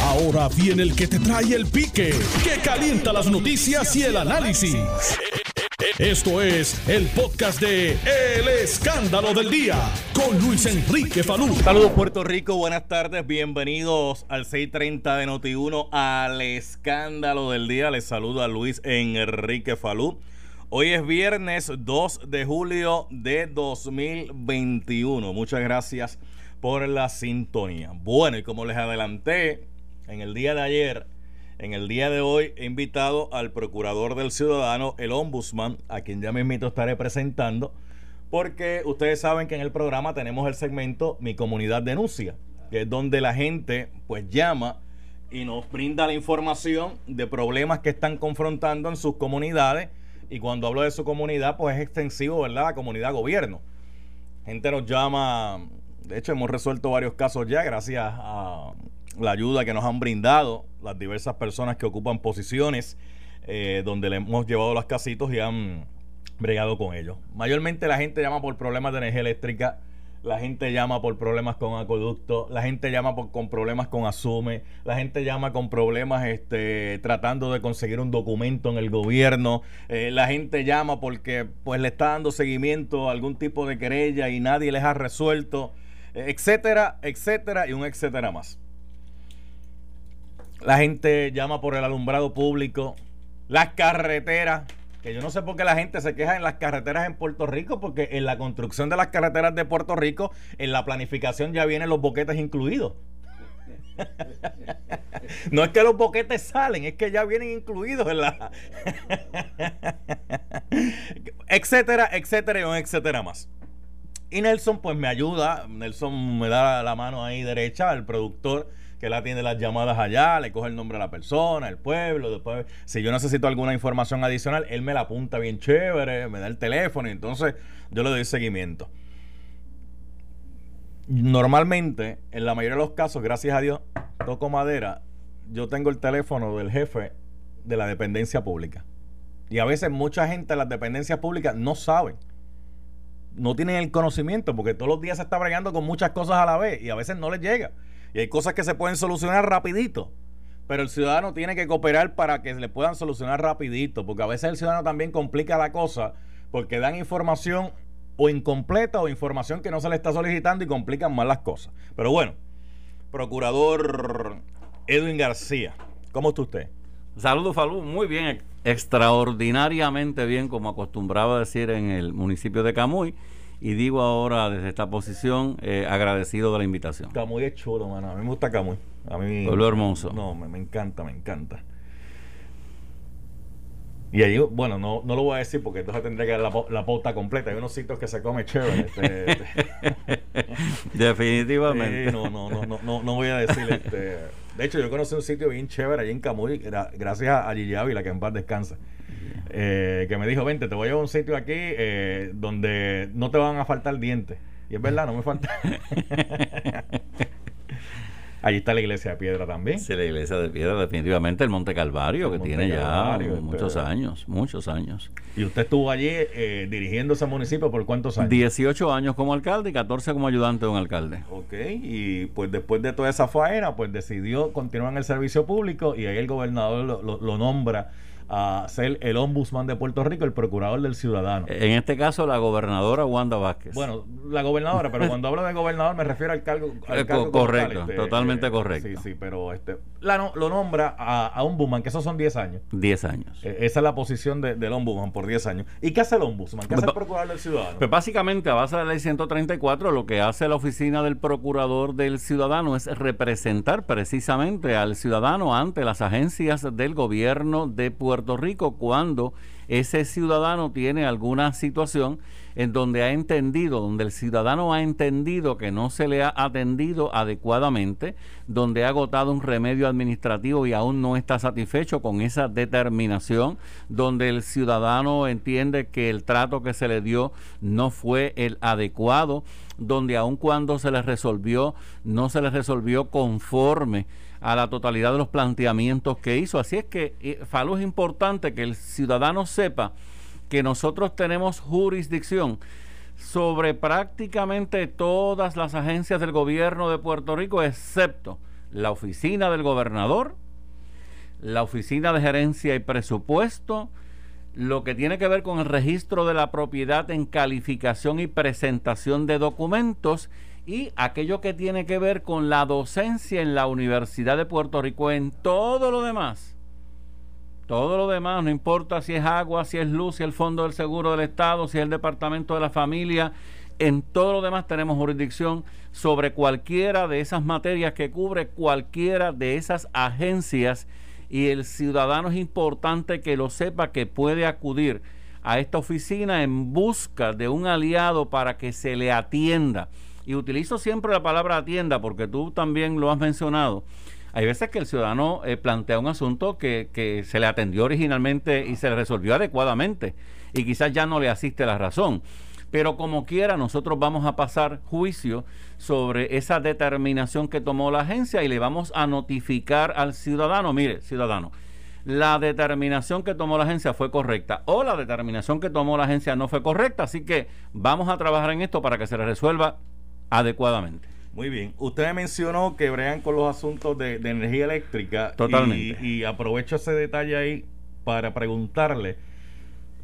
Ahora viene el que te trae el pique, que calienta las noticias y el análisis. Esto es el podcast de El Escándalo del Día con Luis Enrique Falú. Saludos Puerto Rico, buenas tardes, bienvenidos al 630 de Noti1 al Escándalo del Día. Les saluda Luis Enrique Falú. Hoy es viernes 2 de julio de 2021. Muchas gracias por la sintonía. Bueno, y como les adelanté en el día de ayer, en el día de hoy he invitado al procurador del ciudadano, el ombudsman, a quien ya me invito a estaré presentando, porque ustedes saben que en el programa tenemos el segmento Mi Comunidad Denuncia, que es donde la gente pues llama y nos brinda la información de problemas que están confrontando en sus comunidades y cuando hablo de su comunidad, pues es extensivo, ¿verdad? La comunidad gobierno. Gente nos llama, de hecho hemos resuelto varios casos ya gracias a la ayuda que nos han brindado las diversas personas que ocupan posiciones eh, donde le hemos llevado los casitos y han bregado con ellos. Mayormente la gente llama por problemas de energía eléctrica la gente llama por problemas con acueducto, la gente llama por, con problemas con asume, la gente llama con problemas este, tratando de conseguir un documento en el gobierno, eh, la gente llama porque pues le está dando seguimiento a algún tipo de querella y nadie les ha resuelto, etcétera, etcétera y un etcétera más. La gente llama por el alumbrado público, las carreteras, que yo no sé por qué la gente se queja en las carreteras en Puerto Rico, porque en la construcción de las carreteras de Puerto Rico, en la planificación ya vienen los boquetes incluidos. no es que los boquetes salen, es que ya vienen incluidos en la... etcétera, etcétera y un etcétera más. Y Nelson pues me ayuda, Nelson me da la mano ahí derecha, el productor que él atiende las llamadas allá, le coge el nombre a la persona, el pueblo, después, si yo necesito alguna información adicional, él me la apunta bien chévere, me da el teléfono y entonces yo le doy seguimiento. Normalmente, en la mayoría de los casos, gracias a Dios, toco madera, yo tengo el teléfono del jefe de la dependencia pública. Y a veces mucha gente en las dependencias públicas no sabe no tienen el conocimiento porque todos los días se está bregando con muchas cosas a la vez y a veces no les llega. Y hay cosas que se pueden solucionar rapidito. Pero el ciudadano tiene que cooperar para que le puedan solucionar rapidito. Porque a veces el ciudadano también complica la cosa porque dan información o incompleta o información que no se le está solicitando y complican más las cosas. Pero bueno, procurador Edwin García, ¿cómo está usted? Saludos, Falú. Muy bien, extraordinariamente bien, como acostumbraba decir en el municipio de Camuy y digo ahora desde esta posición eh, agradecido de la invitación. Camuy es chulo, mano. A mí me gusta Camuy. A mí, Pueblo hermoso. No, me, encanta, me encanta. Y ahí, bueno, no, no lo voy a decir porque entonces tendré que dar la, la pauta completa. Hay unos sitios que se come chévere. Este, este. Definitivamente. no, no, no, no, no, no voy a decir. Este, de hecho, yo conocí un sitio bien chévere allí en Camuy, gracias a Gigi Ávila, que en paz descansa. Eh, que me dijo, vente, te voy a llevar a un sitio aquí eh, donde no te van a faltar dientes. Y es verdad, no me falta. Allí está la iglesia de piedra también. Sí, la iglesia de piedra, definitivamente, el Monte Calvario, que tiene ya este, muchos años, muchos años. ¿Y usted estuvo allí eh, dirigiendo ese municipio por cuántos años? 18 años como alcalde y 14 como ayudante de un alcalde. Ok, y pues después de toda esa faena, pues decidió continuar en el servicio público y ahí el gobernador lo nombra a ser el ombudsman de Puerto Rico, el procurador del ciudadano. En este caso, la gobernadora Wanda Vázquez. Bueno, la gobernadora, pero cuando hablo de gobernador me refiero al cargo. Al eh, correcto, este, totalmente correcto. Sí, sí, pero este, la, lo nombra a, a ombudsman, que esos son 10 años. 10 años. E, esa es la posición del ombudsman por 10 años. ¿Y qué hace el ombudsman? ¿Qué hace el procurador del ciudadano? Pues básicamente, a base de la ley 134, lo que hace la oficina del procurador del ciudadano es representar precisamente al ciudadano ante las agencias del gobierno de Puerto Rico cuando ese ciudadano tiene alguna situación en donde ha entendido, donde el ciudadano ha entendido que no se le ha atendido adecuadamente, donde ha agotado un remedio administrativo y aún no está satisfecho con esa determinación, donde el ciudadano entiende que el trato que se le dio no fue el adecuado, donde aun cuando se le resolvió, no se le resolvió conforme a la totalidad de los planteamientos que hizo. Así es que, eh, Falú, es importante que el ciudadano sepa que nosotros tenemos jurisdicción sobre prácticamente todas las agencias del gobierno de Puerto Rico, excepto la oficina del gobernador, la oficina de gerencia y presupuesto, lo que tiene que ver con el registro de la propiedad en calificación y presentación de documentos y aquello que tiene que ver con la docencia en la Universidad de Puerto Rico en todo lo demás. Todo lo demás, no importa si es agua, si es luz, si es el Fondo del Seguro del Estado, si es el Departamento de la Familia, en todo lo demás tenemos jurisdicción sobre cualquiera de esas materias que cubre cualquiera de esas agencias y el ciudadano es importante que lo sepa que puede acudir a esta oficina en busca de un aliado para que se le atienda. Y utilizo siempre la palabra atienda porque tú también lo has mencionado. Hay veces que el ciudadano eh, plantea un asunto que, que se le atendió originalmente y se le resolvió adecuadamente y quizás ya no le asiste la razón. Pero como quiera, nosotros vamos a pasar juicio sobre esa determinación que tomó la agencia y le vamos a notificar al ciudadano, mire, ciudadano, la determinación que tomó la agencia fue correcta o la determinación que tomó la agencia no fue correcta, así que vamos a trabajar en esto para que se le resuelva adecuadamente. Muy bien. Usted mencionó que bregan con los asuntos de, energía eléctrica. Totalmente. y aprovecho ese detalle ahí para preguntarle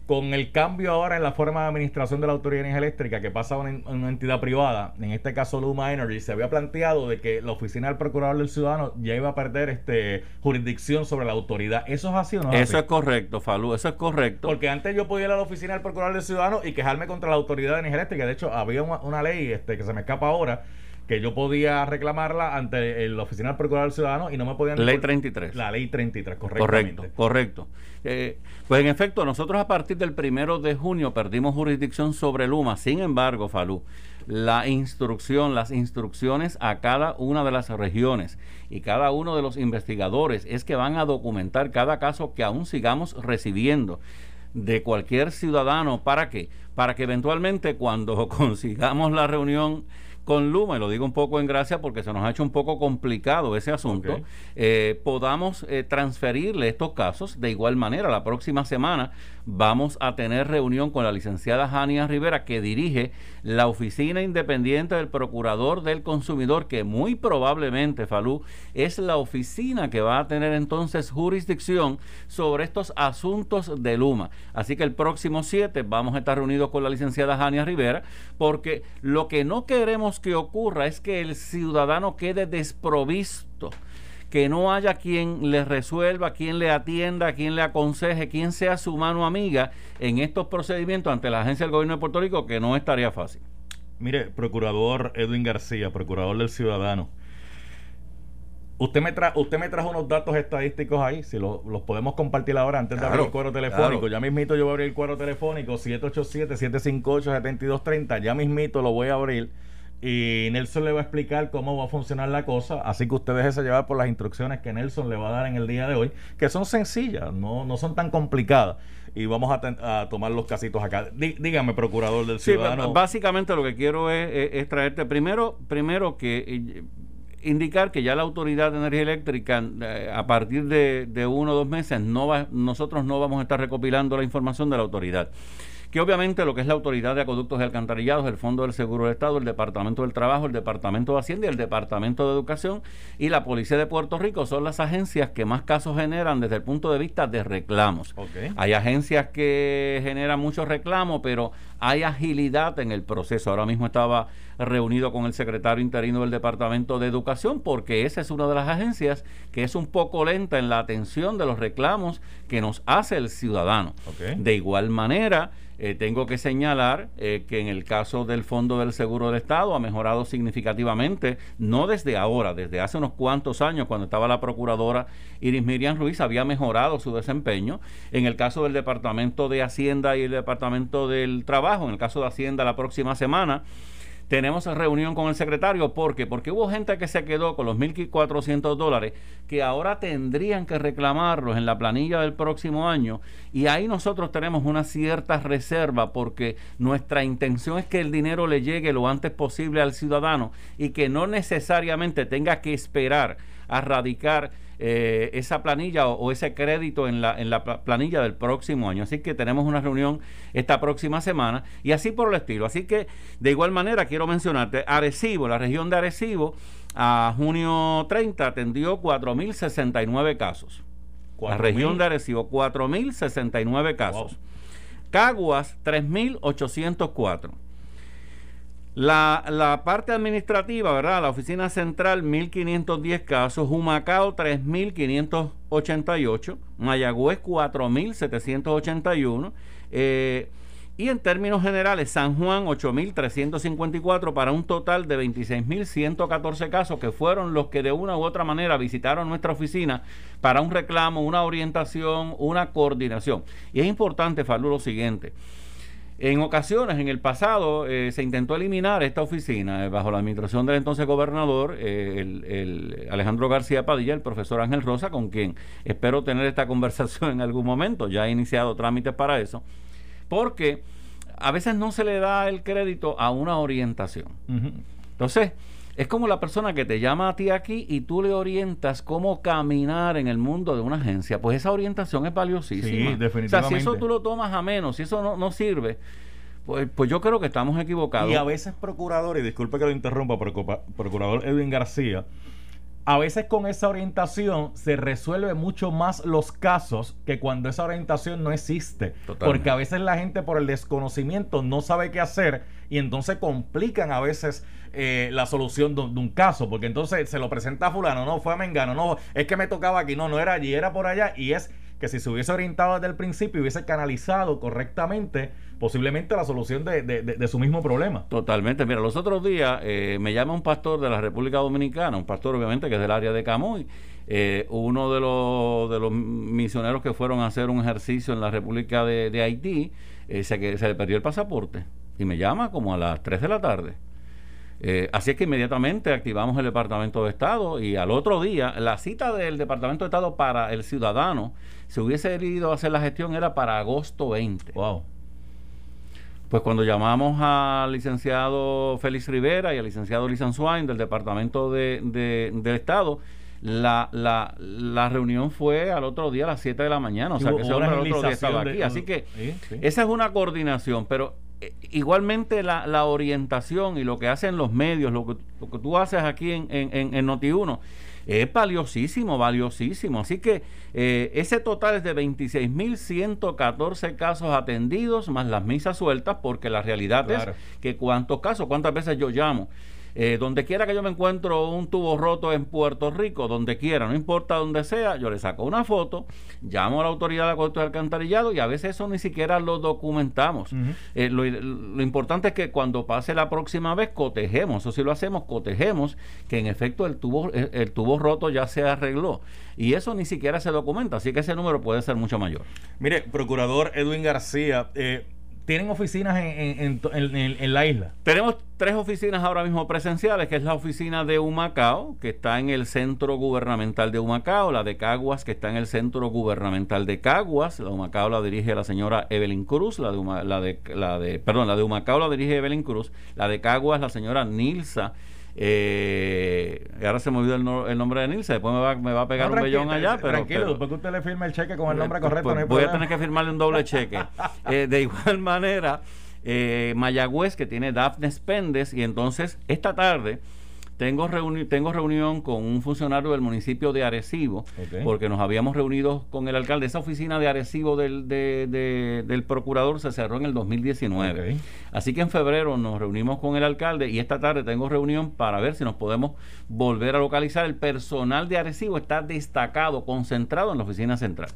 con el cambio ahora en la forma de administración de la Autoridad de Energía Eléctrica que pasa a una, entidad privada, en este caso Luma Energy, se había planteado de que la oficina del Procurador del Ciudadano ya iba a perder este jurisdicción sobre la autoridad. ¿Eso es así o no Eso es correcto, Falú, eso es correcto. Porque antes yo podía ir a la oficina del Procurador del Ciudadano y quejarme contra la Autoridad de Energía Eléctrica. De hecho, había una, ley este, que se me escapa ahora que yo podía reclamarla ante la oficina del Procurador Ciudadano y no me podían... Ley 33. La ley 33, Correcto, correcto. Eh, pues en efecto, nosotros a partir del primero de junio perdimos jurisdicción sobre Luma. Sin embargo, Falú, la instrucción, las instrucciones a cada una de las regiones y cada uno de los investigadores es que van a documentar cada caso que aún sigamos recibiendo de cualquier ciudadano. ¿Para qué? Para que eventualmente cuando consigamos la reunión con Luma, y lo digo un poco en gracia porque se nos ha hecho un poco complicado ese asunto, eh, podamos eh, transferirle estos casos de igual manera. La próxima semana vamos a tener reunión con la licenciada Jania Rivera, que dirige la Oficina Independiente del Procurador del Consumidor, que muy probablemente, Falú, es la oficina que va a tener entonces jurisdicción sobre estos asuntos de Luma. Así que el próximo 7 vamos a estar reunidos con la licenciada Jania Rivera, porque lo que no queremos que ocurra es que el ciudadano quede desprovisto que no haya quien le resuelva, quien le atienda, quien le aconseje, quien sea su mano amiga en estos procedimientos ante la agencia del gobierno de Puerto Rico, que no estaría fácil. Mire, procurador Edwin García, procurador del ciudadano. Usted me, tra usted me trajo unos datos estadísticos ahí, si los podemos compartir ahora antes de abrir el cuadro telefónico. Ya mismito yo voy a abrir el cuadro telefónico 787-758-7230. Ya mismito lo voy a abrir y Nelson le va a explicar cómo va a funcionar la cosa, así que usted déjese llevar por las instrucciones que Nelson le va a dar en el día de hoy, que son sencillas, no, no son tan complicadas. Y vamos a, tomar los casitos acá. dígame, procurador del ciudadano. básicamente lo que quiero es, traerte primero, primero que eh, indicar que ya la Autoridad de Energía Eléctrica, eh, a partir de, de, uno o dos meses, no va, nosotros no vamos a estar recopilando la información de la autoridad que obviamente lo que es la Autoridad de Acueductos y Alcantarillados, el Fondo del Seguro del Estado, el Departamento del Trabajo, el Departamento de Hacienda y el Departamento de Educación y la Policía de Puerto Rico son las agencias que más casos generan desde el punto de vista de reclamos. Hay agencias que generan muchos reclamos, pero hay agilidad en el proceso. Ahora mismo estaba reunido con el secretario interino del Departamento de Educación porque esa es una de las agencias que es un poco lenta en la atención de los reclamos que nos hace el ciudadano. De igual manera, eh, tengo que señalar eh, que en el caso del Fondo del Seguro del Estado ha mejorado significativamente, no desde ahora, desde hace unos cuantos años, cuando estaba la procuradora Iris Miriam Ruiz, había mejorado su desempeño. En el caso del Departamento de Hacienda y el Departamento del Trabajo, en el caso de Hacienda la próxima semana, tenemos reunión con el secretario. ¿Por qué? Porque hubo gente que se quedó con los 1.400 dólares que ahora tendrían que reclamarlos en la planilla del próximo año. Y ahí nosotros tenemos una cierta reserva porque nuestra intención es que el dinero le llegue lo antes posible al ciudadano y que no necesariamente tenga que esperar a radicar eh, esa planilla o, ese crédito en la, en la planilla del próximo año. Así que tenemos una reunión esta próxima semana y así por el estilo. Así que de igual manera quiero mencionarte, Arecibo, la región de Arecibo, a junio 30 atendió 4.069 casos. La región de Arecibo, 4.069 casos. Caguas, 3.804. La, la, parte administrativa, ¿verdad? La oficina central, 1.510 casos. Humacao, 3.588. Mayagüez, 4.781. Eh, y en términos generales, San Juan 8.354 para un total de 26.114 casos que fueron los que de una u otra manera visitaron nuestra oficina para un reclamo, una orientación, una coordinación. Y es importante, Falú, lo siguiente. En ocasiones, en el pasado, eh, se intentó eliminar esta oficina eh, bajo la administración del entonces gobernador, eh, el, Alejandro García Padilla, el profesor Ángel Rosa, con quien espero tener esta conversación en algún momento. Ya he iniciado trámites para eso porque a veces no se le da el crédito a una orientación. Entonces, es como la persona que te llama a ti aquí y tú le orientas cómo caminar en el mundo de una agencia. Pues esa orientación es valiosísima. Sí, definitivamente. O sea, si eso tú lo tomas a menos, si eso no, no sirve, pues, pues yo creo que estamos equivocados. Y a veces procurador, y disculpe que lo interrumpa, procurador Edwin García, a veces con esa orientación se resuelve mucho más los casos que cuando esa orientación no existe. Porque a veces la gente por el desconocimiento no sabe qué hacer y entonces complican a veces eh, la solución de, un caso. Porque entonces se lo presenta a fulano, no, fue a Mengano, no, es que me tocaba aquí, no, no era allí, era por allá y es que si se hubiese orientado desde el principio hubiese canalizado correctamente posiblemente la solución de, su mismo problema. Totalmente. Mira, los otros días eh, me llama un pastor de la República Dominicana, un pastor obviamente que es del área de Camuy, eh, uno de los, de los misioneros que fueron a hacer un ejercicio en la República de, Haití, eh, se, se le perdió el pasaporte y me llama como a las 3 de la tarde. Así es que inmediatamente activamos el Departamento de Estado y al otro día la cita del Departamento de Estado para el ciudadano, si hubiese ido a hacer la gestión, era para agosto 20. Wow. Pues cuando llamamos al licenciado Félix Rivera y al licenciado Lizan Swain del Departamento de, del Estado, la, la, la, reunión fue al otro día a las 7 de la mañana, o sea que ese hombre al otro día estaba aquí. Así que esa es una coordinación, pero eh, igualmente la, la, orientación y lo que hacen los medios, lo que, lo que tú haces aquí en, en, en Noti1, es valiosísimo, valiosísimo. Así que eh, ese total es de 26.114 casos atendidos más las misas sueltas, porque la realidad es que cuántos casos, cuántas veces yo llamo eh, donde quiera que yo me encuentro un tubo roto en Puerto Rico, donde quiera, no importa donde sea, yo le saco una foto, llamo a la autoridad de acuerdo alcantarillado y a veces eso ni siquiera lo documentamos. Eh, lo, importante es que cuando pase la próxima vez cotejemos, o si lo hacemos, cotejemos que en efecto el tubo, el, tubo roto ya se arregló. Y eso ni siquiera se documenta, así que ese número puede ser mucho mayor. Mire, procurador Edwin García, eh, ¿Tienen oficinas en, la isla? Tenemos tres oficinas ahora mismo presenciales, que es la oficina de Humacao, que está en el centro gubernamental de Humacao, la de Caguas, que está en el centro gubernamental de Caguas, la Humacao la dirige la señora Evelyn Cruz, la de, la de, la de, perdón, la de Humacao la dirige Evelyn Cruz, la de Caguas la señora Nilsa eh, ahora se me olvidó el, nombre de Nilsa, después me va, me va a pegar un bellón allá. Pero, tranquilo, después que usted le firme el cheque con el nombre correcto, pues, Voy a tener que firmarle un doble cheque. Eh, de igual manera, eh, Mayagüez, que tiene Daphne Pendes, y entonces esta tarde tengo, tengo reunión con un funcionario del municipio de Arecibo, porque nos habíamos reunido con el alcalde. Esa oficina de Arecibo del, del procurador se cerró en el 2019. Así que en febrero nos reunimos con el alcalde y esta tarde tengo reunión para ver si nos podemos volver a localizar. El personal de Arecibo está destacado, concentrado en la oficina central.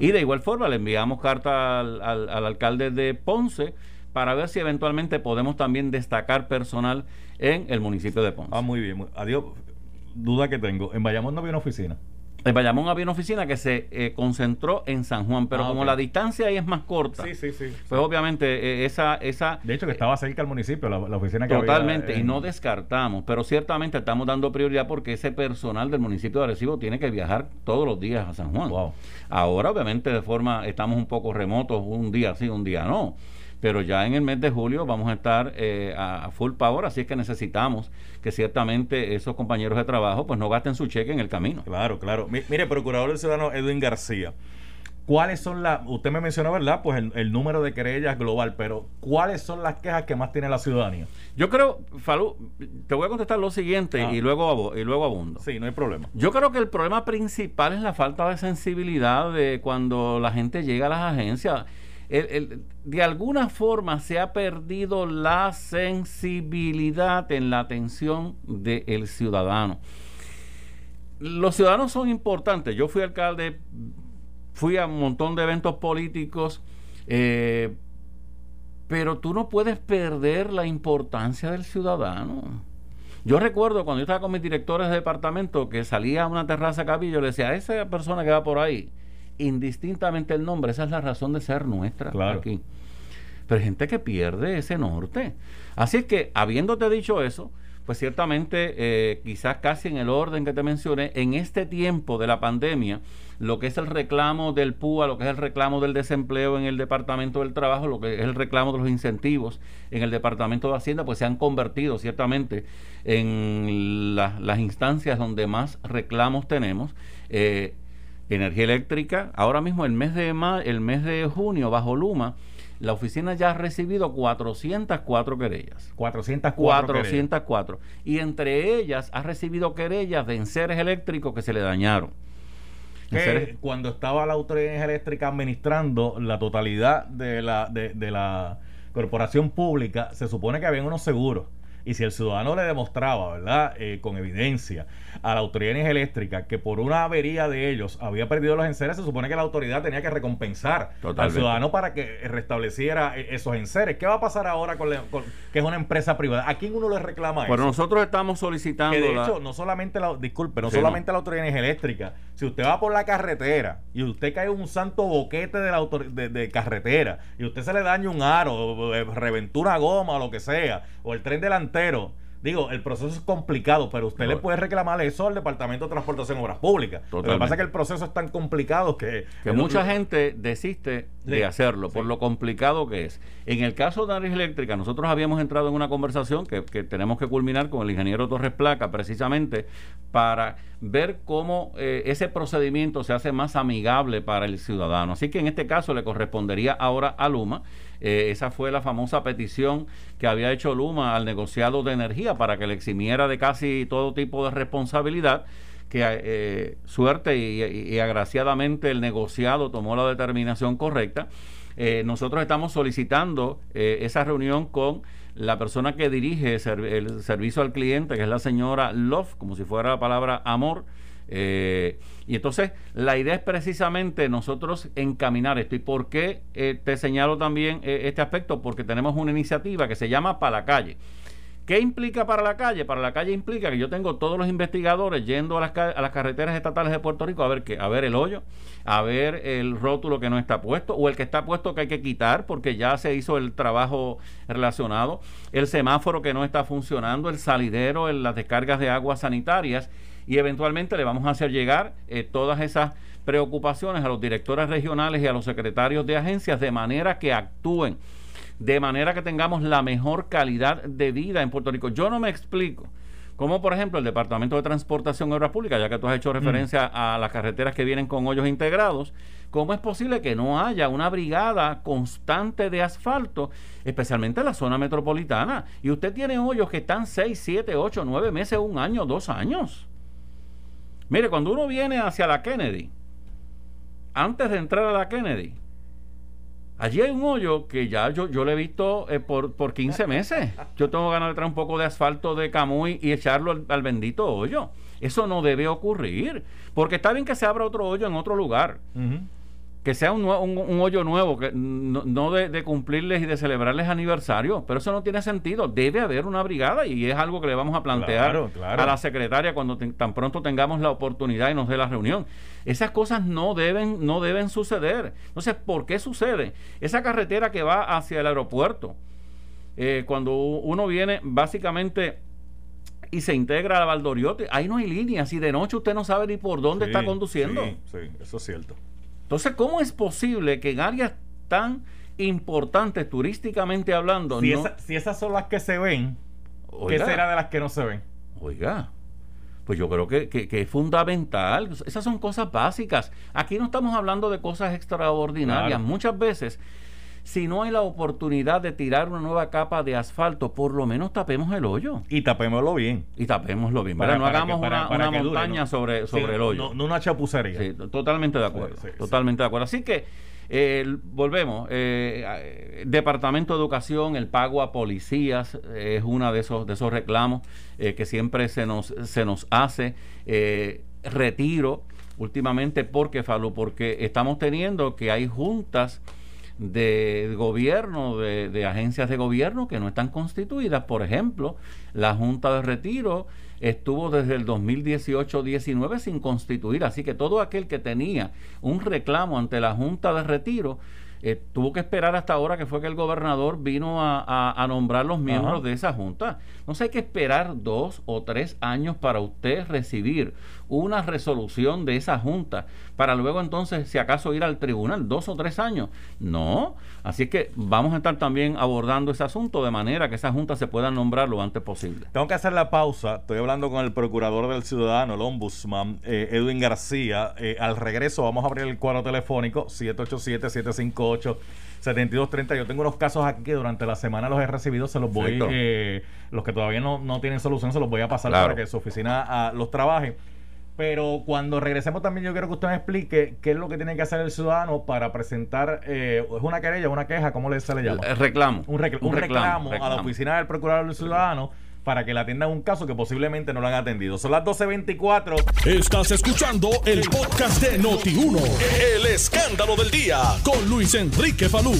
Y de igual forma le enviamos carta al, al alcalde de Ponce para ver si eventualmente podemos también destacar personal en el municipio de Ponce. Ah, muy bien. Adiós. Duda que tengo. En Bayamón no había una oficina. En Bayamón había una oficina que se eh, concentró en San Juan, pero ah, como la distancia ahí es más corta, sí, sí, sí, pues obviamente eh, esa, esa... De hecho, que estaba cerca del municipio, la, oficina que Totalmente, y no descartamos, pero ciertamente estamos dando prioridad porque ese personal del municipio de Arecibo tiene que viajar todos los días a San Juan. Ahora, obviamente, de forma, estamos un poco remotos, un día sí, un día no pero ya en el mes de julio vamos a estar eh, a full power, así es que necesitamos que ciertamente esos compañeros de trabajo pues no gasten su cheque en el camino. Claro, claro. mire, Procurador del Ciudadano Edwin García, ¿cuáles son las, usted me mencionó, ¿verdad? Pues el, número de querellas global, pero ¿cuáles son las quejas que más tiene la ciudadanía? Yo creo, Falú, te voy a contestar lo siguiente ah. y luego y luego abundo. Sí, no hay problema. Yo creo que el problema principal es la falta de sensibilidad de cuando la gente llega a las agencias de alguna forma se ha perdido la sensibilidad en la atención del ciudadano. Los ciudadanos son importantes. Yo fui alcalde, fui a un montón de eventos políticos, eh, pero tú no puedes perder la importancia del ciudadano. Yo recuerdo cuando yo estaba con mis directores de departamento que salía a una terraza y yo le decía a esa persona que va por ahí, indistintamente el nombre, esa es la razón de ser nuestra aquí. Pero hay gente que pierde ese norte. Así es que, habiéndote dicho eso, pues ciertamente, eh, quizás casi en el orden que te mencioné, en este tiempo de la pandemia, lo que es el reclamo del PUA, lo que es el reclamo del desempleo en el Departamento del Trabajo, lo que es el reclamo de los incentivos en el Departamento de Hacienda, pues se han convertido ciertamente en las instancias donde más reclamos tenemos. Eh, energía eléctrica. Ahora mismo el mes de el mes de junio bajo Luma la oficina ya ha recibido 404 querellas. 404. 404. Y entre ellas ha recibido querellas de enseres eléctricos que se le dañaron. Que cuando estaba la autoridad eléctrica administrando la totalidad de la, de, de la corporación pública, se supone que habían unos seguros y si el ciudadano le demostraba, ¿verdad?, eh, con evidencia a la autoridad eléctrica que por una avería de ellos había perdido los enseres, se supone que la autoridad tenía que recompensar al ciudadano para que restableciera e-, esos enseres. ¿Qué va a pasar ahora con, que es una empresa privada? ¿A quién uno le reclama eso? Bueno, nosotros estamos solicitando. Que de hecho, no solamente la, disculpe, no solamente la autoridad eléctrica. Si usted va por la carretera y usted cae un santo boquete de, la de, de carretera y usted se le daña un aro, eh, reventura goma o lo que sea, o el tren delantero pero Digo, el proceso es complicado, pero usted le puede reclamar eso al Departamento de Transportación y Obras Públicas. Lo que pasa es que el proceso es tan complicado que... Que mucha gente desiste de hacerlo por lo complicado que es. En el caso de Aris Eléctrica, nosotros habíamos entrado en una conversación que, tenemos que culminar con el ingeniero Torres Placa precisamente para ver cómo eh, ese procedimiento se hace más amigable para el ciudadano. Así que en este caso le correspondería ahora a Luma eh, esa fue la famosa petición que había hecho Luma al negociado de energía para que le eximiera de casi todo tipo de responsabilidad que eh, suerte y, agraciadamente el negociado tomó la determinación correcta. Eh, nosotros estamos solicitando esa reunión con la persona que dirige el servicio al cliente, que es la señora Love, como si fuera la palabra amor, eh, y entonces la idea es precisamente nosotros encaminar esto. ¿Y por qué eh, te señalo también eh, este aspecto? Porque tenemos una iniciativa que se llama Para la Calle. ¿Qué implica para la calle? Para la calle implica que yo tengo todos los investigadores yendo a las, a las carreteras estatales de Puerto Rico a ver qué, a ver el hoyo, a ver el rótulo que no está puesto o el que está puesto que hay que quitar porque ya se hizo el trabajo relacionado, el semáforo que no está funcionando, el salidero, en las descargas de aguas sanitarias y eventualmente le vamos a hacer llegar eh, todas esas preocupaciones a los directores regionales y a los secretarios de agencias de manera que actúen, de manera que tengamos la mejor calidad de vida en Puerto Rico. Yo no me explico. Como por ejemplo el Departamento de Transportación y Obras Públicas, ya que tú has hecho referencia a las carreteras que vienen con hoyos integrados, ¿cómo es posible que no haya una brigada constante de asfalto, especialmente en la zona metropolitana? Y usted tiene hoyos que están 6, 7, 8, 9 meses, un año, dos años. Mire, cuando uno viene hacia la Kennedy, antes de entrar a la Kennedy, allí hay un hoyo que ya yo, yo lo he visto eh, por, por 15 meses. Yo tengo ganas de traer un poco de asfalto de Camuy y echarlo al, bendito hoyo. Eso no debe ocurrir. Porque está bien que se abra otro hoyo en otro lugar que sea un, un, hoyo nuevo, que no, de, cumplirles y de celebrarles aniversario, pero eso no tiene sentido. Debe haber una brigada y es algo que le vamos a plantear a la secretaria cuando tan pronto tengamos la oportunidad y nos dé la reunión. Esas cosas no deben, no deben suceder. Entonces, ¿por qué sucede? Esa carretera que va hacia el aeropuerto, eh, cuando uno viene básicamente y se integra a la Valdoriote, ahí no hay líneas y de noche usted no sabe ni por dónde está conduciendo. Sí, sí, eso es cierto. Entonces, ¿cómo es posible que en áreas tan importantes turísticamente hablando. Si, si esas son las que se ven, ¿qué será de las que no se ven? Oiga, pues yo creo que, que, es fundamental. Esas son cosas básicas. Aquí no estamos hablando de cosas extraordinarias. Muchas veces si no hay la oportunidad de tirar una nueva capa de asfalto, por lo menos tapemos el hoyo. Y tapémoslo bien. Y tapémoslo bien. Para, no hagamos una, montaña sobre, sobre el hoyo. No, una chapucería. Sí, totalmente de acuerdo. totalmente de acuerdo. Así que eh, volvemos. Eh, Departamento de Educación, el pago a policías es uno de esos, de esos reclamos eh, que siempre se nos, se nos hace. retiro últimamente porque, Falo, porque estamos teniendo que hay juntas de gobierno, de, agencias de gobierno que no están constituidas. Por ejemplo, la Junta de Retiro estuvo desde el 2018-19 sin constituir, así que todo aquel que tenía un reclamo ante la Junta de Retiro eh, tuvo que esperar hasta ahora que fue que el gobernador vino a, nombrar los miembros de esa junta. No sé, hay que esperar dos o tres años para usted recibir una resolución de esa junta para luego entonces, si acaso, ir al tribunal, dos o tres años. No. Así es que vamos a estar también abordando ese asunto de manera que esa junta se pueda nombrar lo antes posible. Tengo que hacer la pausa. Estoy hablando con el procurador del ciudadano, el ombudsman, eh, Edwin García. Eh, al regreso vamos a abrir el cuadro telefónico 787-758. Yo tengo unos casos aquí que durante la semana los he recibido, se los voy, eh, los que todavía no, no, tienen solución, se los voy a pasar para que su oficina ah, los trabaje. Pero cuando regresemos también yo quiero que usted me explique qué es lo que tiene que hacer el ciudadano para presentar, eh, es una querella, una queja, ¿cómo se le llama? El reclamo. Un, reclamo, a la oficina del procurador del ciudadano para que le atiendan un caso que posiblemente no lo han atendido. Son las 12.24. Estás escuchando el podcast de Noti1. El escándalo del día con Luis Enrique Falú.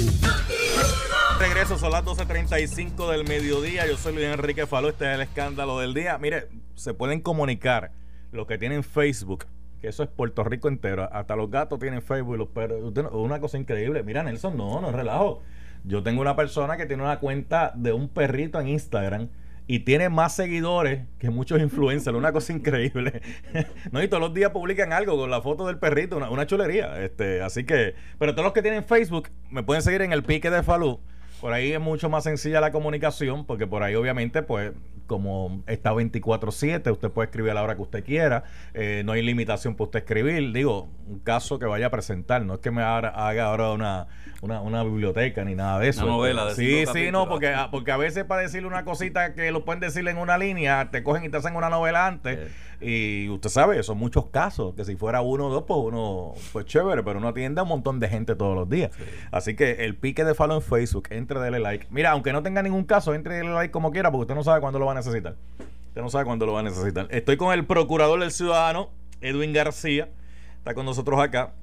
Regreso, son las 12.35 del mediodía. Yo soy Luis Enrique Falú. Este es el escándalo del día. Mire, se pueden comunicar los que tienen Facebook, que eso es Puerto Rico entero, hasta los gatos tienen Facebook y los perros. Una cosa increíble. Mira, Nelson, no, no relajo. Yo tengo una persona que tiene una cuenta de un perrito en Instagram y tiene más seguidores que muchos influencers, una cosa increíble. no, y todos los días publican algo con la foto del perrito, una, chulería. Este, así que, pero todos los que tienen Facebook me pueden seguir en el pique de Falú. Por ahí es mucho más sencilla la comunicación, porque por ahí obviamente, pues, como está 24/7, usted puede escribir a la hora que usted quiera, eh, no hay limitación para usted escribir, digo, un caso que vaya a presentar, no es que me haga, ahora una, una, biblioteca ni nada de eso. Una novela de Sí, sí, no, porque, porque a veces para decirle una cosita que lo pueden decir en una línea, te cogen y te hacen una novela antes. Y usted sabe, son muchos casos, que si fuera uno o dos, pues uno, pues chévere, pero uno atiende a un montón de gente todos los días. Así que el pique de follow en Facebook, entre, dele like. Mira, aunque no tenga ningún caso, entre, dele like como quiera, porque usted no sabe cuándo lo va a necesitar. Usted no sabe cuándo lo va a necesitar. Estoy con el procurador del ciudadano, Edwin García, está con nosotros acá.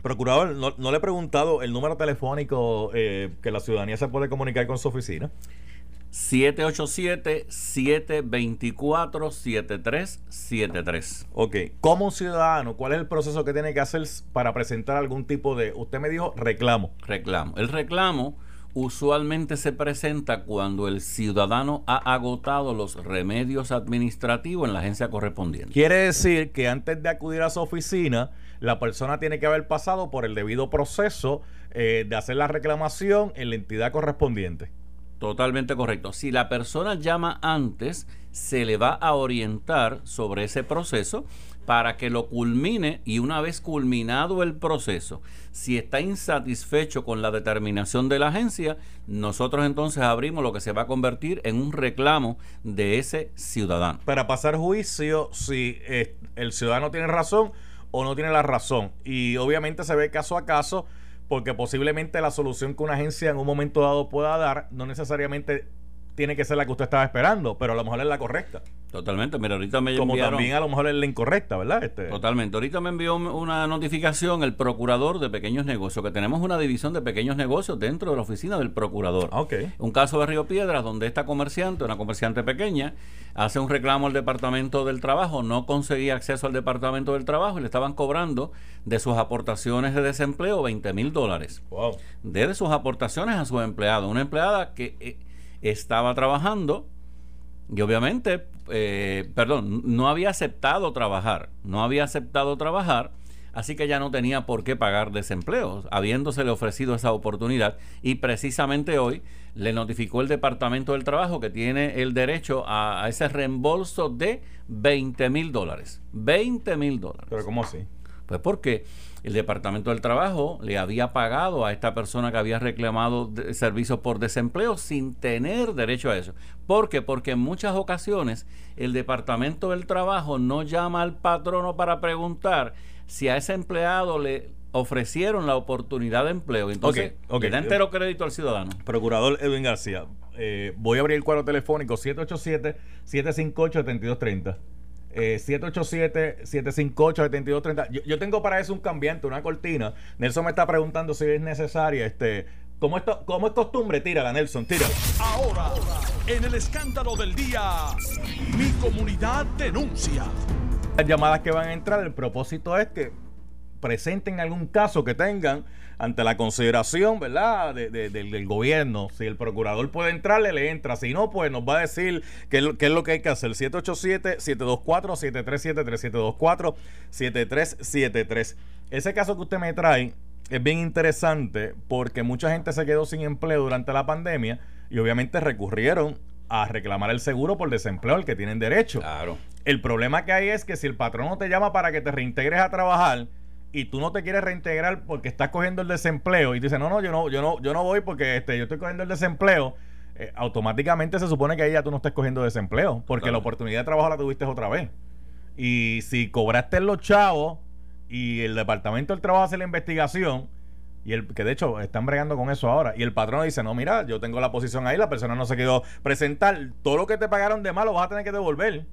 Procurador, no, le he preguntado el número telefónico eh, que la ciudadanía se puede comunicar con su oficina. 787-724-7373. Ok, como ciudadano, ¿cuál es el proceso que tiene que hacer para presentar algún tipo de, usted me dijo, reclamo? Reclamo. El reclamo usualmente se presenta cuando el ciudadano ha agotado los remedios administrativos en la agencia correspondiente. Quiere decir que antes de acudir a su oficina, la persona tiene que haber pasado por el debido proceso eh, de hacer la reclamación en la entidad correspondiente. Totalmente correcto. Si la persona llama antes, se le va a orientar sobre ese proceso para que lo culmine y una vez culminado el proceso, si está insatisfecho con la determinación de la agencia, nosotros entonces abrimos lo que se va a convertir en un reclamo de ese ciudadano. Para pasar juicio si eh, el ciudadano tiene razón o no tiene la razón. Y obviamente se ve caso a caso porque posiblemente la solución que una agencia en un momento dado pueda dar no necesariamente tiene que ser la que usted estaba esperando, pero a lo mejor es la correcta. Totalmente, mira, ahorita me Como también a lo mejor es la incorrecta, ¿verdad? Este... Totalmente, ahorita me envió una notificación el procurador de pequeños negocios, que tenemos una división de pequeños negocios dentro de la oficina del procurador. Ah, okay. Un caso de Río Piedras, donde esta comerciante, una comerciante pequeña, hace un reclamo al Departamento del Trabajo, no conseguía acceso al Departamento del Trabajo y le estaban cobrando de sus aportaciones de desempleo 20 mil dólares. Wow. De sus aportaciones a su empleado. Una empleada que eh, estaba trabajando y obviamente, eh, perdón, no había aceptado trabajar. No había aceptado trabajar así que ya no tenía por qué pagar desempleo, habiéndosele ofrecido esa oportunidad. Y precisamente hoy le notificó el Departamento del Trabajo que tiene el derecho a, ese reembolso de 20 mil dólares. 20 mil dólares. ¿Pero cómo así? Pues porque el Departamento del Trabajo le había pagado a esta persona que había reclamado servicios por desempleo sin tener derecho a eso. ¿Por qué? Porque en muchas ocasiones el Departamento del Trabajo no llama al patrono para preguntar si a ese empleado le ofrecieron la oportunidad de empleo. Entonces, le da entero crédito al ciudadano. Procurador Edwin García, eh, voy a abrir el cuadro telefónico 787-758-7230. 787-758-7230. Eh, yo, tengo para eso un cambiante, una cortina. Nelson me está preguntando si es necesaria. Este, ¿cómo, esto, ¿Cómo es costumbre? Tírala, Nelson, tírala. Ahora, en el escándalo del día, mi comunidad denuncia. Las llamadas que van a entrar, el propósito es que presenten algún caso que tengan ante la consideración, ¿verdad?, del, gobierno. Si el procurador puede entrarle, le entra. Si no, pues nos va a decir qué, es lo que hay que hacer. 787-724-7373, 724-7373. Ese caso que usted me trae es bien interesante porque mucha gente se quedó sin empleo durante la pandemia y obviamente recurrieron a reclamar el seguro por desempleo al que tienen derecho. Claro. El problema que hay es que si el patrón no te llama para que te reintegres a trabajar, y tú no te quieres reintegrar porque estás cogiendo el desempleo y dices, no, no, yo no, yo no, yo no voy porque este, yo estoy cogiendo el desempleo, eh, automáticamente se supone que ahí ya tú no estás cogiendo desempleo, porque la oportunidad de trabajo la tuviste otra vez. Y si cobraste los chavos y el departamento del trabajo hace la investigación, y el que de hecho están bregando con eso ahora, y el patrón dice, no, mira, yo tengo la posición ahí, la persona no se quedó presentar, todo lo que te pagaron de malo vas a tener que devolver.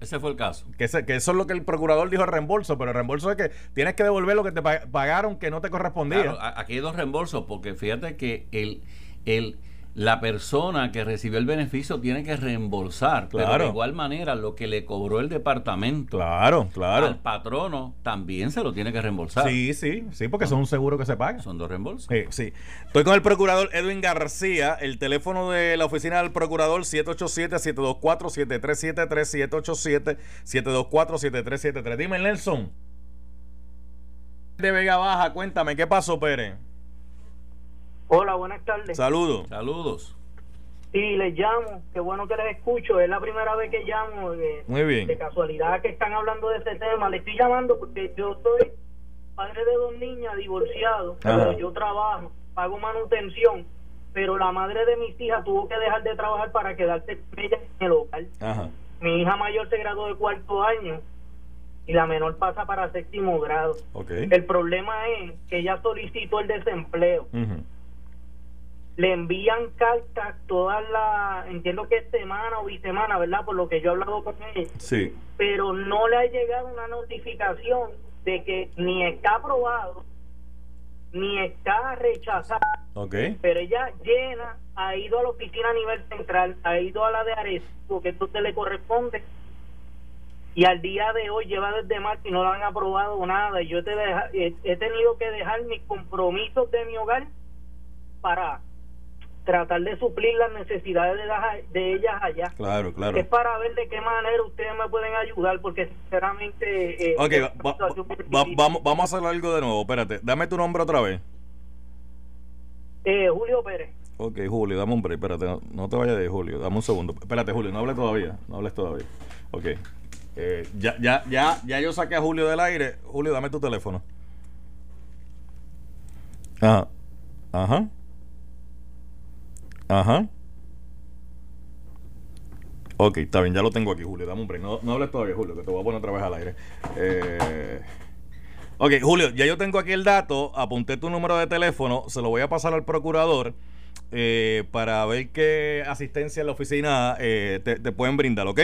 Ese fue el caso. Que, eso es lo que el procurador dijo el reembolso, pero el reembolso es que tienes que devolver lo que te pagaron que no te correspondía. aquí hay dos reembolsos, porque fíjate que el, el la persona que recibió el beneficio tiene que reembolsar. Pero de igual manera, lo que le cobró el departamento claro, claro. al patrono también se lo tiene que reembolsar. Sí, sí, sí, porque son un seguro que se paga. Son dos reembolsos. Sí, sí. Estoy con el procurador Edwin García. El teléfono de la oficina del procurador 787-724-7373, 787-724-7373. Dime, Nelson. De Vega Baja, cuéntame, ¿qué pasó, Pérez? Hola, buenas tardes. Saludos. Saludos. Sí, les llamo. Qué bueno que les escucho. Es la primera vez que llamo. Muy bien. De casualidad que están hablando de ese tema. Le estoy llamando porque yo soy padre de dos niñas, divorciado. Pero yo trabajo, pago manutención. Pero la madre de mis hijas tuvo que dejar de trabajar para quedarse con ella en el local. Ajá. Mi hija mayor se graduó de cuarto año y la menor pasa para séptimo grado. Okay. El problema es que ella solicitó el desempleo le envían cartas todas las, entiendo que es semana o bisemana, ¿verdad? Por lo que yo he hablado con ella. Sí. Pero no le ha llegado una notificación de que ni está aprobado, ni está rechazado. Ok. Pero ella llena, ha ido a la oficina a nivel central, ha ido a la de Ares, porque esto te le corresponde. Y al día de hoy lleva desde marzo y no le han aprobado nada. Y yo te he tenido que dejar mis compromisos de mi hogar para tratar de suplir las necesidades de, ellas allá. Claro, claro. Es para ver de qué manera ustedes me pueden ayudar, porque sinceramente... Eh, ok, vamos, vamos a hacer algo de nuevo, espérate, dame tu nombre otra vez. Eh, Julio Pérez. Ok, Julio, dame un break, espérate, no, te vayas de Julio, dame un segundo. Espérate, Julio, no hables todavía, no hables todavía. Ok. Eh, ya, ya, ya, ya yo saqué a Julio del aire. Julio, dame tu teléfono. Ajá. Ajá. Ajá. Ok, está bien, ya lo tengo aquí, Julio. Dame un break. No, no hables todavía, Julio, que te voy a poner otra vez al aire. Eh... Ok, Julio, ya yo tengo aquí el dato. Apunté tu número de teléfono. Se lo voy a pasar al procurador eh, para ver qué asistencia en la oficina eh, te, pueden brindar, ¿ok?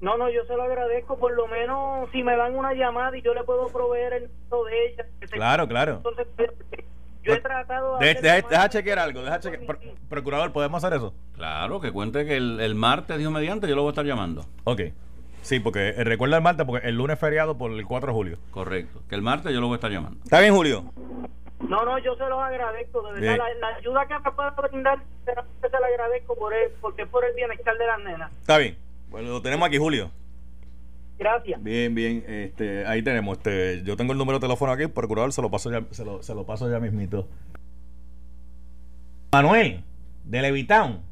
No, no, yo se lo agradezco. Por lo menos si me dan una llamada y yo le puedo proveer el número de ella. Claro, claro. Entonces, yo he tratado de. deja, chequear algo. Deja chequear. procurador, ¿podemos hacer eso? Claro, que cuente que el, martes, Dios mediante, yo lo voy a estar llamando. Ok. Sí, porque eh, recuerda el martes, porque el lunes es feriado por el 4 de julio. Correcto. Que el martes yo lo voy a estar llamando. ¿Está bien, Julio? No, no, yo se los agradezco. De verdad, la, ayuda que me pueda brindar, se la agradezco por él, porque es por el bienestar de las nenas. Está bien. Bueno, lo tenemos aquí, Julio. Gracias. Bien, bien. Este, ahí tenemos. Este, yo tengo el número de teléfono aquí, procurador, se lo paso ya, se lo, se lo paso ya mismito. Manuel, de Levitown.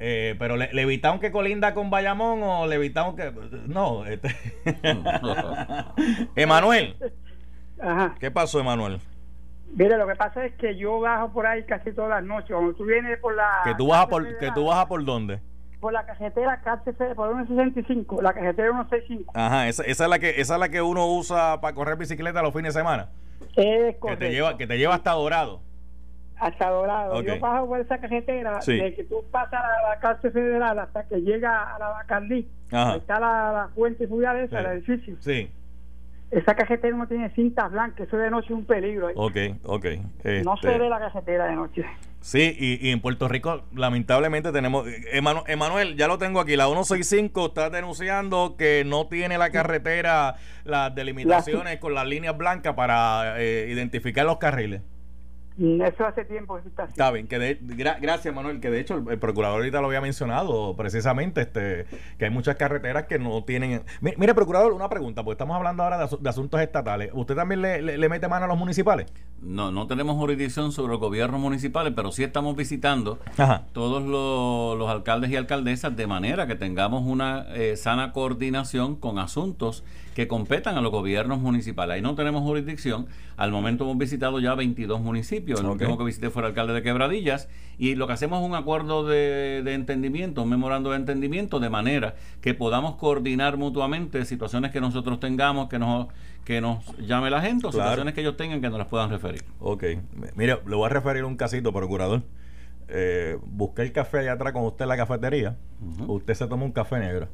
Eh, pero Le- Levitown que colinda con Bayamón o Levitown que. No, este. Emanuel, Ajá. ¿qué pasó, Emanuel? Mire, lo que pasa es que yo bajo por ahí casi todas las noches. Cuando tú vienes por la. Que tú vas a por, que tú a por dónde? Por la cajetera KCF, por 165, la cajetera 165. Ajá, esa, esa es la que esa es la que uno usa para correr bicicleta los fines de semana. Es Que correcto. te lleva, que te lleva hasta Dorado. Hasta Dorado. Yo bajo por esa cajetera, Sí. de que tú pasas a la cárcel federal hasta que llega a la Bacardí. Está la, la fuente fluvial esa, Sí. el edificio. Sí. Esa cajetera no tiene cintas blancas, eso de noche es un peligro. ahí. Ok, ok. No Este, se ve la cajetera de noche. Sí, y, y en Puerto Rico, lamentablemente, tenemos. Emanu- Emanuel, ya lo tengo aquí. La 165 está denunciando que no tiene la carretera las delimitaciones con las líneas blancas para eh, identificar los carriles. Mm, Eso hace tiempo que está así. Está bien, que de- gra- gracias Manuel, que de hecho el, el procurador ahorita lo había mencionado precisamente, este, que hay muchas carreteras que no tienen... Mi- Mire, procurador, una pregunta, porque estamos hablando ahora de, asu- de asuntos estatales. ¿Usted también le, le- le mete mano a los municipales? No, no tenemos jurisdicción sobre los gobiernos municipales, pero sí estamos visitando Ajá. todos los, los alcaldes y alcaldesas de manera que tengamos una eh, sana coordinación con asuntos que competan a los gobiernos municipales. Ahí no tenemos jurisdicción. Al momento hemos visitado ya 22 municipios. El último que visité fue el alcalde de Quebradillas. Y lo que hacemos es un acuerdo de, de entendimiento, un memorando de entendimiento, de manera que podamos coordinar mutuamente situaciones que nosotros tengamos, que nos, que nos llame la gente, o Claro. situaciones que ellos tengan que nos las puedan referir. Ok. Mire, le voy a referir un casito, procurador. Eh, busqué el café allá atrás con usted en la cafetería. Usted se toma un café negro.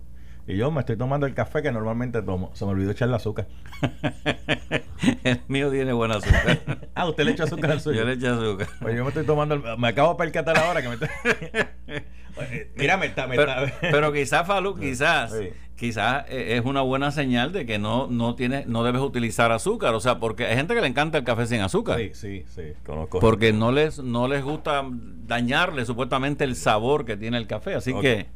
Y yo me estoy tomando el café que normalmente tomo. Se me olvidó echarle azúcar. el mío tiene buena azúcar. Ah, usted le echa azúcar al suyo. Yo le eché azúcar. Pues yo me estoy tomando, el- me acabo de percatar ahora que me estoy... Mira, me está, me Pero, está- pero quizás, Falú, quizás, Sí. quizás eh, es una buena señal de que no, no tiene, no debes utilizar azúcar. O sea, porque hay gente que le encanta el café sin azúcar. Sí, sí, sí, conozco. Porque no les, no les gusta dañarle supuestamente el sabor que tiene el café. Así que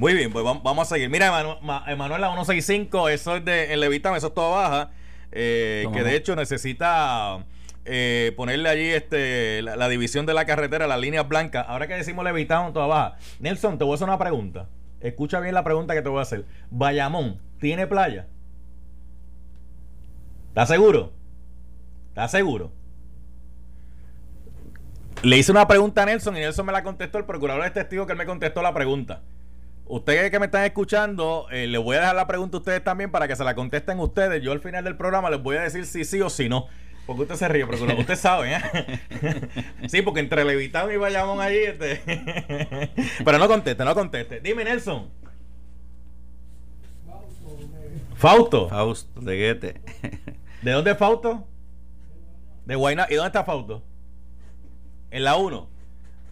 Muy bien, pues vam- vamos a seguir. Mira, Emanu- Ma- Emanuel, la 165, eso es de en Levitán, eso es toda baja. eh, ¿Cómo que de hecho necesita eh, ponerle allí este la, la división de la carretera, las líneas blancas. Ahora que decimos Levitán, toda baja. Nelson, te voy a hacer una pregunta. Escucha bien la pregunta que te voy a hacer. Bayamón, ¿tiene playa? ¿Estás seguro? ¿Estás seguro? Le hice una pregunta a Nelson y Nelson me la contestó. El procurador es testigo que él me contestó la pregunta. Ustedes que me están escuchando, eh, les voy a dejar la pregunta a ustedes también para que se la contesten ustedes. Yo al final del programa les voy a decir si sí o si no. Porque usted se ríe, procurador. Usted sabe, ¿eh? sí, porque entre Levitán y Bayamón allí. Este... Pero no conteste, no conteste. Dime, Nelson. Fausto. Fausto de Guete. ¿De dónde es Fausto? De Guayna. ¿Y dónde está Fausto? En la 1.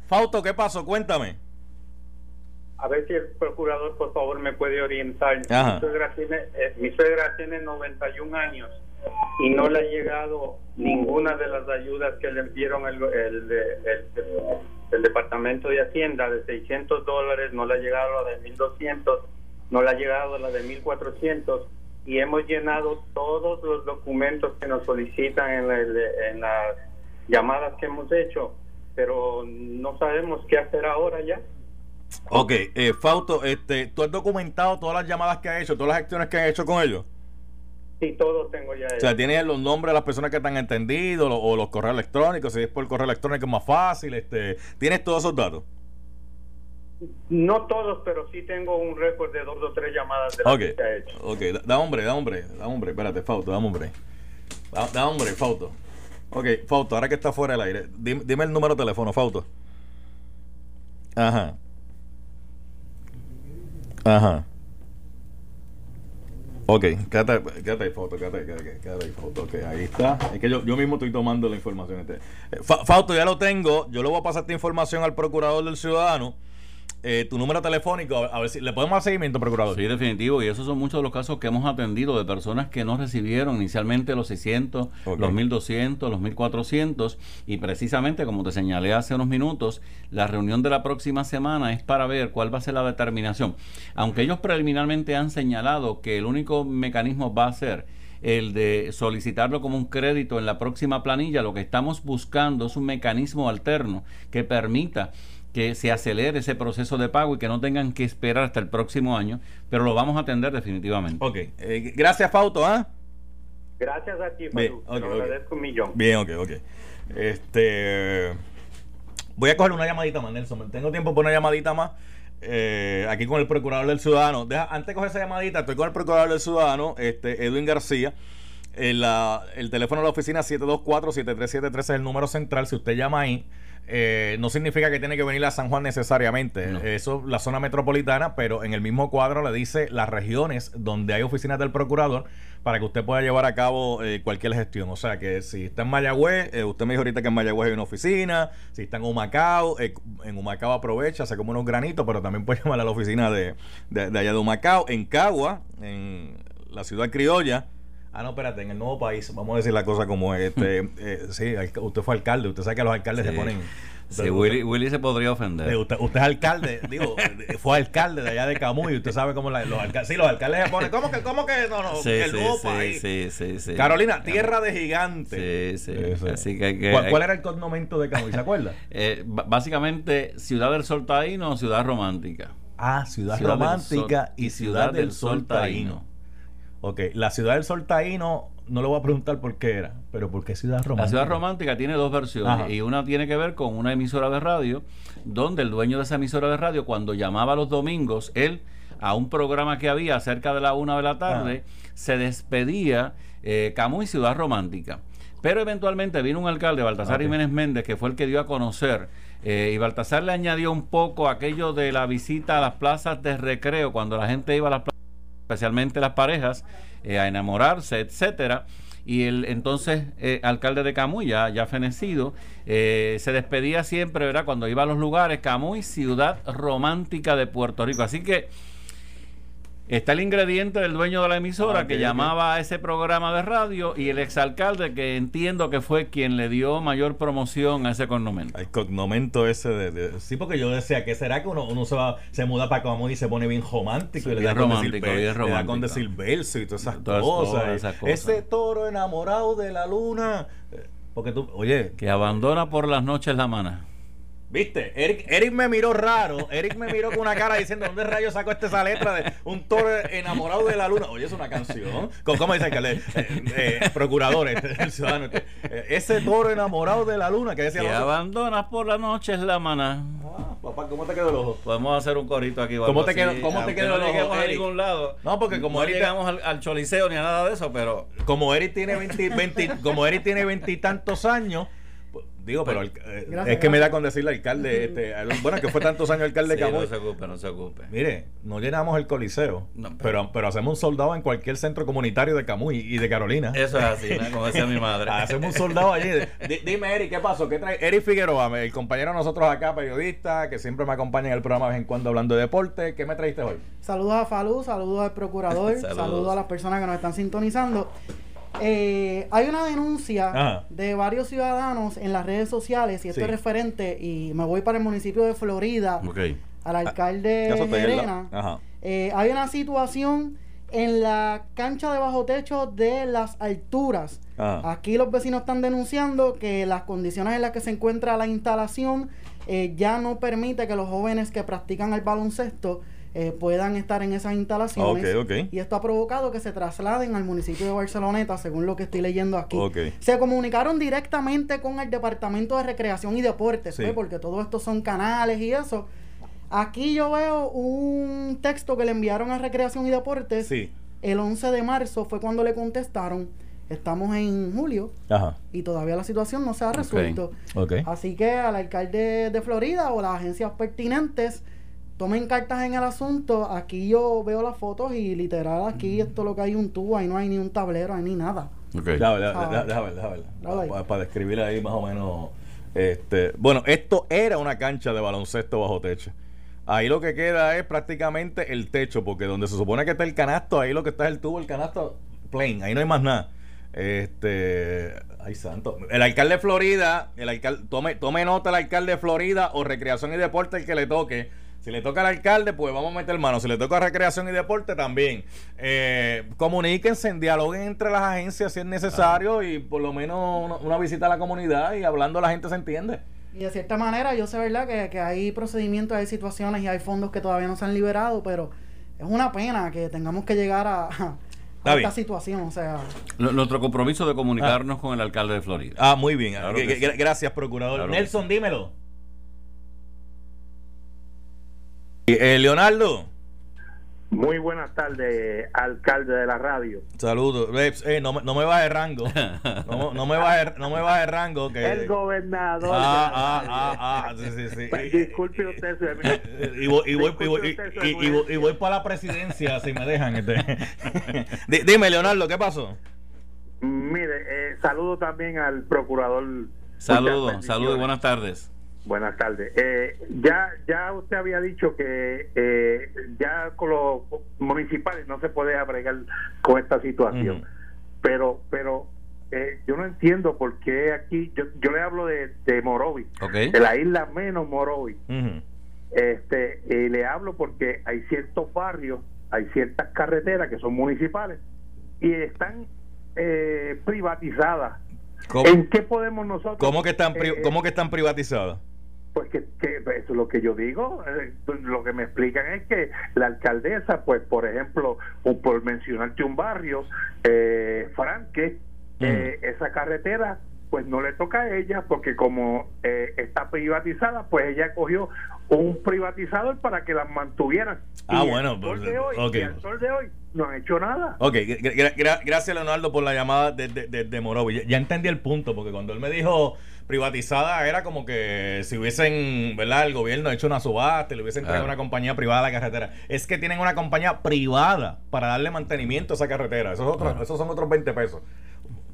Fausto, ¿qué pasó? Cuéntame. A ver si el procurador, por favor, me puede orientar. Ajá. Mi suegra, tiene, eh, mi suegra tiene 91 años y no le ha llegado ninguna de las ayudas que le dieron el, el, el- Departamento de Hacienda de 600 dólares, no le ha llegado la de 1200, no le ha llegado la de 1400 y hemos llenado todos los documentos que nos solicitan en, en las llamadas que hemos hecho, pero no sabemos qué hacer ahora ya. Ok, eh, Fausto, este, ¿tú has documentado todas las llamadas que has hecho, todas las acciones que has hecho con ellos? Sí, todo tengo ya. O sea, ¿tienes los nombres de las personas que te han entendido lo- o los correos electrónicos? Si es por correo electrónico es más fácil. Este, ¿Tienes todos esos datos? No todos, pero sí tengo un récord de dos o tres llamadas de las que ha hecho. ok, da, da hombre, da hombre, da hombre, espérate, Fausto, da hombre. Da, da hombre, Fausto. Ok, Fausto, ahora que está fuera del aire, dime, dime el número de teléfono, Fausto. Ajá. Ajá. Ok, quédate, quédate ahí, Fausto, quédate, quédate, quédate ahí, Fausto. Ok, ahí está. Es que yo, yo mismo estoy tomando la información. Este. Eh, Fa- Fausto, ya lo tengo. Yo le voy a pasar esta información al procurador del ciudadano. Eh, tu número telefónico, a ver si le podemos dar seguimiento, procurador. Sí, definitivo. Y esos son muchos de los casos que hemos atendido de personas que no recibieron inicialmente los 600, Ok. los 1200, los 1400. Y precisamente, como te señalé hace unos minutos, la reunión de la próxima semana es para ver cuál va a ser la determinación. Aunque ellos preliminarmente han señalado que el único mecanismo va a ser el de solicitarlo como un crédito en la próxima planilla, lo que estamos buscando es un mecanismo alterno que permita que se acelere ese proceso de pago y que no tengan que esperar hasta el próximo año, pero lo vamos a atender definitivamente. Ok, eh, gracias Fauto, ¿ah? Gracias a ti, Bien, Falú. ok, Te lo ok. agradezco un millón. Bien, ok, ok. Este. Voy a coger una llamadita más, Nelson. Tengo tiempo para una llamadita más. eh, aquí con el procurador del ciudadano. Deja, antes de coger esa llamadita, estoy con el procurador del ciudadano, este, Edwin García. El, la- el teléfono de la oficina 724-7373 es el número central. Si usted llama ahí, eh, no significa que tiene que venir a San Juan necesariamente. No. Eso, la zona metropolitana, pero en el mismo cuadro le dice las regiones donde hay oficinas del procurador para que usted pueda llevar a cabo eh, cualquier gestión. O sea que si está en Mayagüez, eh, usted me dijo ahorita que en Mayagüez hay una oficina. Si está en Humacao, eh, en Humacao aprovecha, hace como unos granitos, pero también puede llamar a la oficina de, de, de allá de Humacao. En Cagua, en la ciudad criolla. Ah, no, espérate, en el nuevo país, vamos a decir la cosa como es. Este, eh, sí, usted fue alcalde, usted sabe que los alcaldes Sí. se ponen... Sí, usted- Willy, Willy se podría ofender. eh, usted, usted es alcalde, digo, fue alcalde de allá de Camuy, usted sabe cómo la- los alcaldes, sí, los alcaldes se ponen, ¿cómo que, cómo que, no, no, Sí, el sí, nuevo sí, país? sí, sí, sí. Carolina, tierra de gigantes. Sí, sí. Así que ¿Cuál, era el cognomento de Camuy, se acuerda? Eh, básicamente, Ciudad del Sol Taíno o Ciudad Romántica. Ah, Ciudad, Romántica y Ciudad del Sol Taíno. Ok, la Ciudad del Sol Taíno, no le voy a preguntar por qué era, pero ¿por qué Ciudad Romántica? La Ciudad Romántica tiene dos versiones Ajá. y una tiene que ver con una emisora de radio, donde el dueño de esa emisora de radio, cuando llamaba los domingos, él a un programa que había cerca de la una de la tarde, se despedía eh, Camus y Ciudad Romántica. Pero eventualmente vino un alcalde, Baltasar. Jiménez Méndez, que fue el que dio a conocer, eh, y Baltasar le añadió un poco aquello de la visita a las plazas de recreo, cuando la gente iba a las plazas especialmente las parejas, eh, a enamorarse, etcétera. Y el entonces eh, alcalde de Camuy, ya, ya fenecido, eh, se despedía siempre, ¿verdad? Cuando iba a los lugares, Camuy, ciudad romántica de Puerto Rico. Así que está el ingrediente del dueño de la emisora Ah, que llamaba a ese programa de radio y el exalcalde que entiendo que fue quien le dio mayor promoción a ese cognomento. El cognomento ese de, de- Sí, porque yo decía que será que uno, uno se va, se muda para Camuy y se pone bien romántico Sí, y le da con romántico, decir, ver- bien le da con decir verso y todas esas Todas- cosas. todas y esas cosas. Ese toro enamorado de la luna. Eh, Porque tú, oye, Que abandona por las noches la mana. ¿Viste? Eric, Eric me miró raro. Eric me miró con una cara diciendo, ¿dónde rayos sacó este esa letra de un toro enamorado de la luna? Oye, es una canción. ¿Cómo, cómo dice el alcalde? Eh, eh, procurador, el ciudadano. este, eh, ese toro enamorado de la luna que decía Que otros. abandonas por las noches la mana. Ah, papá, ¿cómo te quedó el ojo? Podemos hacer un corito aquí. ¿Cómo te quedó- cómo te quedó no el ojo, a ningún lado. No, porque como no Eric- llegamos al, al choliseo ni a nada de eso, pero Como Eric tiene 20, 20 como Eric tiene veintitantos años, digo, pero el- eh, Gracias, es que me da con decirle alcalde, este, al- bueno, que fue tantos años alcalde Sí, de Camuy. no se ocupe, no se ocupe. Mire, no llenamos el coliseo, No, pero- pero, pero hacemos un soldado en cualquier centro comunitario de Camuy y de Carolina. Eso es así, ¿no? como decía mi madre. Hacemos un soldado allí. Di- dime, Eric, ¿qué pasó? ¿Qué trae? Eric Figueroa, el compañero de nosotros acá, periodista, que siempre me acompaña en el programa de vez en cuando hablando de deporte. ¿Qué me trajiste hoy? Saludos a Falú, saludos al procurador, Saludos. saludos. a las personas que nos están sintonizando. Eh, hay una denuncia Ajá. de varios ciudadanos en las redes sociales y esto Sí. es referente y me voy para el municipio de Florida al alcalde Gerena. Ajá. Eh, hay una situación en la cancha de bajo techo de las alturas. Ajá. Aquí los vecinos están denunciando que las condiciones en las que se encuentra la instalación eh, ya no permite que los jóvenes que practican el baloncesto eh, puedan estar en esas instalaciones. Y esto ha provocado que se trasladen al municipio de Barceloneta, según lo que estoy leyendo aquí. Se comunicaron directamente con el Departamento de Recreación y Deportes, Sí. ¿pues? porque todo esto son canales y eso. Aquí yo veo un texto que le enviaron a Recreación y Deportes. Sí. El 11 de marzo fue cuando le contestaron. Estamos en julio Ajá. y todavía la situación no se ha resuelto. Así que al alcalde de Florida o las agencias pertinentes tomen cartas en el asunto. Aquí yo veo las fotos y literal aquí esto lo que hay un tubo, ahí no hay ni un tablero, ahí ni nada. Ok. Déjame ver, déjame ver, déjame. Para, para describirle ahí más o menos. Este, bueno, esto era una cancha de baloncesto bajo techo. Ahí lo que queda es prácticamente el techo, porque donde se supone que está el canasto, ahí lo que está es el tubo, el canasto plain, ahí no hay más nada. Este, ay santo. El alcalde de Florida, el alcalde, tome, tome nota el alcalde de Florida o Recreación y Deporte el que le toque. Si le toca al alcalde, pues vamos a meter mano. Si le toca a Recreación y Deporte, también. Eh, comuníquense, dialoguen entre las agencias si es necesario y por lo menos una, una visita a la comunidad y hablando la gente se entiende. Y de cierta manera, yo sé, ¿verdad?, que, que hay procedimientos, hay situaciones y hay fondos que todavía no se han liberado, pero es una pena que tengamos que llegar a, esta situación. O sea, N- Nuestro compromiso de comunicarnos con el alcalde de Florida. Ah, muy bien. Claro G- que g- sí. Gracias, procurador. Claro Nelson, dímelo. Eh, Leonardo, Muy buenas tardes, alcalde de la radio. saludos. Eh, eh, no, me- no me bajes rango. No, no me bajes no me bajes rango. Que, El gobernador. ah, de ah, ah, ah, sí, sí, sí. Pues, Disculpe usted, su Y voy, y, voy, y, voy, Disculpe usted, y- su y- y voy- y voy para la presidencia si me dejan. este. Di- Dime, Leonardo, ¿qué pasó? Mire, eh, saludo también al procurador. Saludos, saludos y buenas tardes. Buenas tardes. Eh, ya, ya usted había dicho que eh, ya con los municipales no se puede abregar con esta situación. Pero, pero eh, yo no entiendo por qué aquí, yo, yo le hablo de, de Morovi, de la isla menos Morovi. Este, y le hablo porque hay ciertos barrios, hay ciertas carreteras que son municipales y están eh, privatizadas. ¿Cómo, ¿En qué podemos nosotros? cómo que están, pri- eh, cómo que están privatizadas? Pues que, que eso es lo que yo digo. eh, lo que me explican es que la alcaldesa, pues por ejemplo, o por mencionarte un barrio, eh, Franque, eh, esa carretera, pues no le toca a ella porque como eh, está privatizada, pues ella cogió un privatizador para que las mantuvieran. Ah, Y bueno, pues, de hoy, ok. y al sol de hoy no han hecho nada. Ok, gra- gra- gra- gracias Leonardo por la llamada de, de, de, de Morovi. Ya, ya entendí el punto, porque cuando él me dijo privatizada era como que si hubiesen, ¿verdad? El gobierno hecho una subasta, y le hubiesen traído una compañía privada a la carretera. Es que tienen una compañía privada para darle mantenimiento a esa carretera. Eso es otro- Claro. Esos son otros 20 pesos.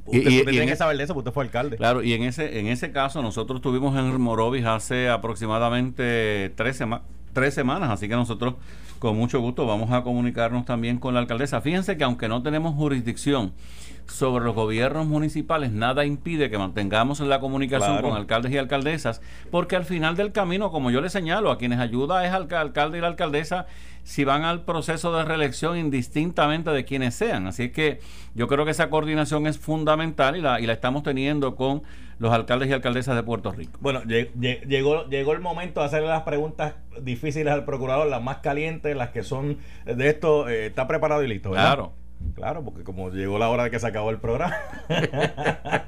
Usted, y- usted y tiene en que saber de eso, porque usted fue alcalde. Claro, y en ese, en ese caso nosotros tuvimos en Morovis hace aproximadamente tres, sema- tres semanas, así que nosotros con mucho gusto vamos a comunicarnos también con la alcaldesa. Fíjense que aunque no tenemos jurisdicción sobre los gobiernos municipales, nada impide que mantengamos la comunicación Claro. con alcaldes y alcaldesas, porque al final del camino, como yo le señalo, a quienes ayuda es al ca- alcalde y la alcaldesa si van al proceso de reelección indistintamente de quienes sean. Así que yo creo que esa coordinación es fundamental y la, y la estamos teniendo con los alcaldes y alcaldesas de Puerto Rico. Bueno, lle- lle- llegó, llegó el momento de hacerle las preguntas difíciles al procurador, las más calientes, las que son de esto. eh, está preparado y listo, ¿verdad? Claro. Claro, porque como llegó la hora de que se acabó el programa.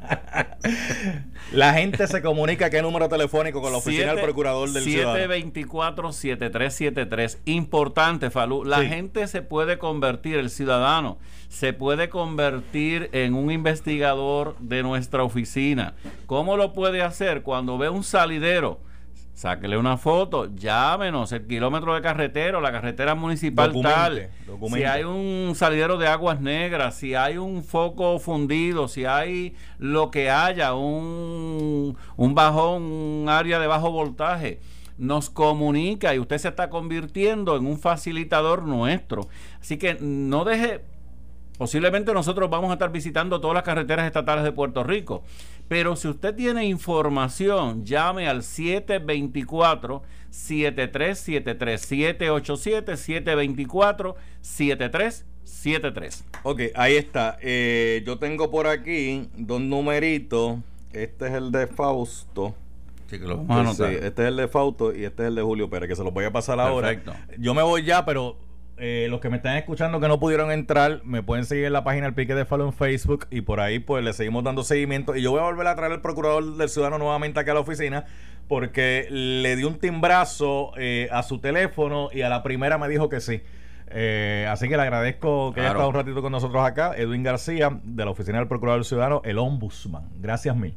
la gente se comunica qué número telefónico con la oficina del Siete- procurador del ciudadano. 724-7373. Importante, Falú. La Sí. gente se puede convertir, el ciudadano se puede convertir en un investigador de nuestra oficina. ¿Cómo lo puede hacer? Cuando ve un salidero. Sáquele una foto, llámenos, el kilómetro de carretero, la carretera municipal Documente, tal. documente. Si hay un salidero de aguas negras, si hay un foco fundido, si hay lo que haya, un, un bajón, un área de bajo voltaje, nos comunica y usted se está convirtiendo en un facilitador nuestro. Así que no deje, posiblemente nosotros vamos a estar visitando todas las carreteras estatales de Puerto Rico, pero si usted tiene información, llame al 724 7373 787 724 7373. Ok, ahí está. Eh, yo tengo por aquí dos numeritos. Este es el de Fausto. Así que lo vamos a Sí, este es el de Fausto y este es el de Julio Pérez, que se los voy a pasar ahora. Perfecto. Yo me voy ya, pero eh, los que me están escuchando que no pudieron entrar, me pueden seguir en la página El Pique de Falo en Facebook y por ahí pues le seguimos dando seguimiento. Y yo voy a volver a traer al procurador del ciudadano nuevamente aquí a la oficina porque le di un timbrazo eh, a su teléfono y a la primera me dijo que sí. Eh, así que le agradezco que haya estado un ratito con nosotros acá, Edwin García, de la Oficina del Procurador del Ciudadano, el Ombudsman. Gracias mil.